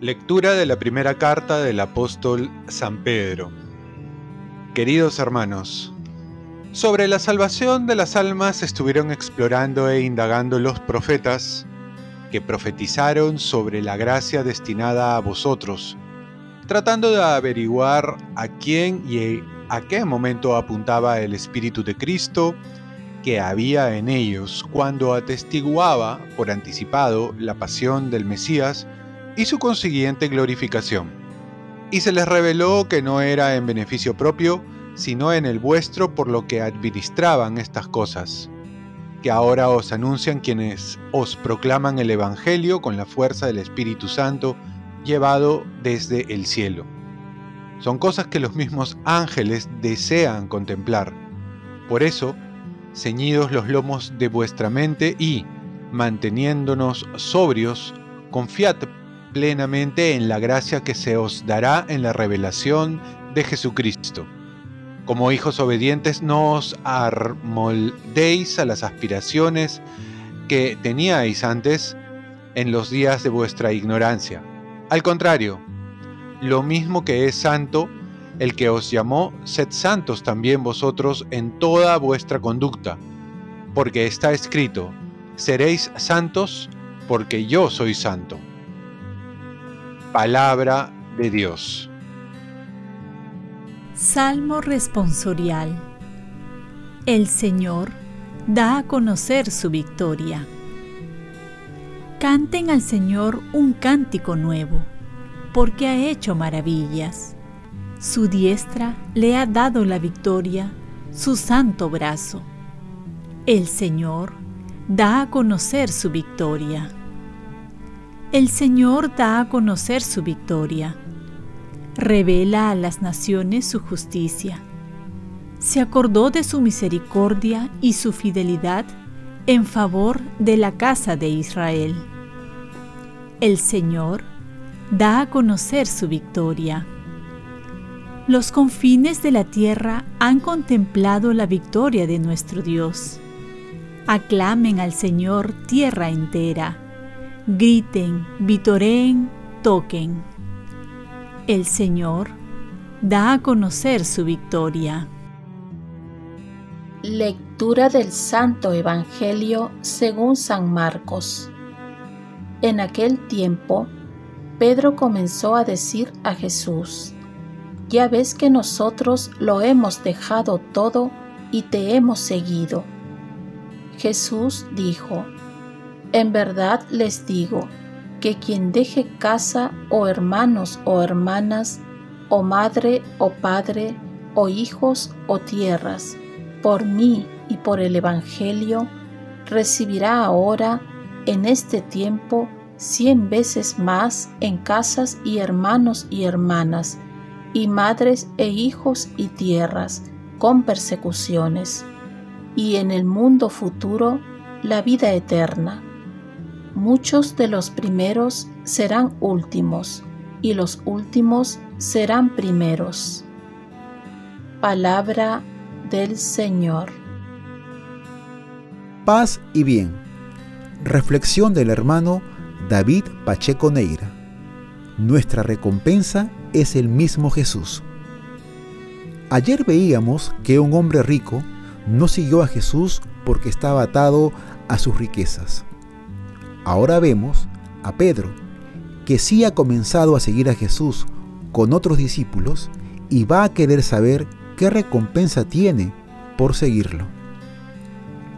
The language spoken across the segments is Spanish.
Lectura de la primera carta del apóstol San Pedro. Queridos hermanos, sobre la salvación de las almas estuvieron explorando e indagando los profetas que profetizaron sobre la gracia destinada a vosotros, tratando de averiguar a quién y a qué momento apuntaba el Espíritu de Cristo que había en ellos cuando atestiguaba por anticipado la pasión del Mesías y su consiguiente glorificación. Y se les reveló que no era en beneficio propio, sino en el vuestro por lo que administraban estas cosas, que ahora os anuncian quienes os proclaman el Evangelio con la fuerza del Espíritu Santo llevado desde el cielo. Son cosas que los mismos ángeles desean contemplar. Por eso, ceñidos los lomos de vuestra mente y, manteniéndonos sobrios, confiad plenamente en la gracia que se os dará en la revelación de Jesucristo. Como hijos obedientes no os armoldéis a las aspiraciones que teníais antes en los días de vuestra ignorancia. Al contrario, lo mismo que es santo, el que os llamó, sed santos también vosotros en toda vuestra conducta, porque está escrito, seréis santos porque yo soy santo. Palabra de Dios. Salmo responsorial. El Señor da a conocer su victoria. Canten al Señor un cántico nuevo, porque ha hecho maravillas. Su diestra le ha dado la victoria, su santo brazo. El Señor da a conocer su victoria. El Señor da a conocer su victoria. Revela a las naciones su justicia. Se acordó de su misericordia y su fidelidad en favor de la casa de Israel. El Señor da a conocer su victoria. Los confines de la tierra han contemplado la victoria de nuestro Dios. Aclamen al Señor tierra entera griten, vitoreen, toquen. El Señor da a conocer su victoria. Lectura del Santo Evangelio según San Marcos. En aquel tiempo, Pedro comenzó a decir a Jesús, Ya ves que nosotros lo hemos dejado todo y te hemos seguido. Jesús dijo, en verdad les digo que quien deje casa o hermanos o hermanas, o madre o padre, o hijos o tierras, por mí y por el Evangelio, recibirá ahora, en este tiempo, cien veces más en casas y hermanos y hermanas, y madres e hijos y tierras, con persecuciones, y en el mundo futuro la vida eterna muchos de los primeros serán últimos y los últimos serán primeros. Palabra del Señor. Paz y bien. Reflexión del hermano David Pacheco Neira. Nuestra recompensa es el mismo Jesús. Ayer veíamos que un hombre rico no siguió a Jesús porque estaba atado a sus riquezas. Ahora vemos a Pedro, que sí ha comenzado a seguir a Jesús con otros discípulos y va a querer saber qué recompensa tiene por seguirlo.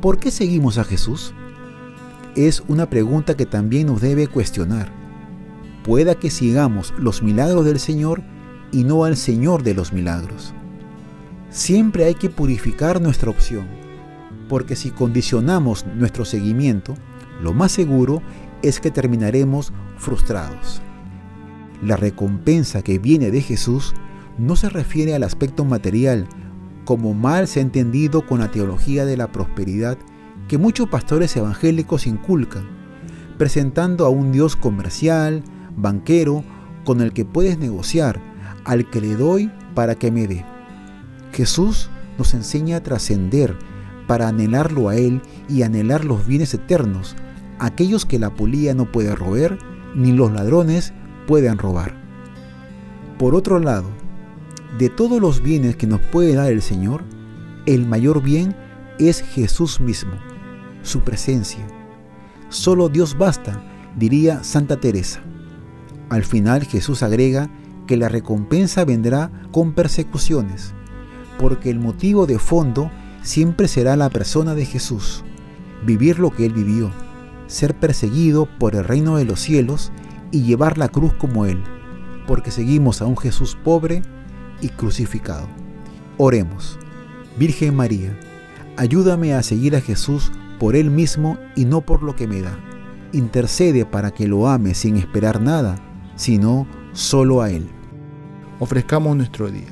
¿Por qué seguimos a Jesús? Es una pregunta que también nos debe cuestionar. Pueda que sigamos los milagros del Señor y no al Señor de los milagros. Siempre hay que purificar nuestra opción, porque si condicionamos nuestro seguimiento, lo más seguro es que terminaremos frustrados. La recompensa que viene de Jesús no se refiere al aspecto material, como mal se ha entendido con la teología de la prosperidad que muchos pastores evangélicos inculcan, presentando a un Dios comercial, banquero, con el que puedes negociar, al que le doy para que me dé. Jesús nos enseña a trascender para anhelarlo a Él y anhelar los bienes eternos, aquellos que la polía no puede roer ni los ladrones pueden robar. Por otro lado, de todos los bienes que nos puede dar el Señor, el mayor bien es Jesús mismo, su presencia. Solo Dios basta, diría Santa Teresa. Al final Jesús agrega que la recompensa vendrá con persecuciones, porque el motivo de fondo siempre será la persona de Jesús, vivir lo que Él vivió, ser perseguido por el reino de los cielos y llevar la cruz como Él, porque seguimos a un Jesús pobre y crucificado. Oremos. Virgen María, ayúdame a seguir a Jesús por Él mismo y no por lo que me da. Intercede para que lo ame sin esperar nada, sino solo a Él. Ofrezcamos nuestro día.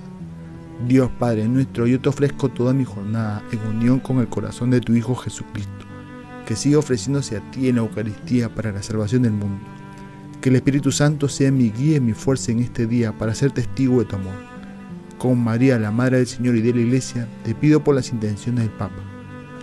Dios Padre nuestro, yo te ofrezco toda mi jornada en unión con el corazón de tu Hijo Jesucristo, que siga ofreciéndose a ti en la Eucaristía para la salvación del mundo. Que el Espíritu Santo sea mi guía y mi fuerza en este día para ser testigo de tu amor. Con María, la Madre del Señor y de la Iglesia, te pido por las intenciones del Papa.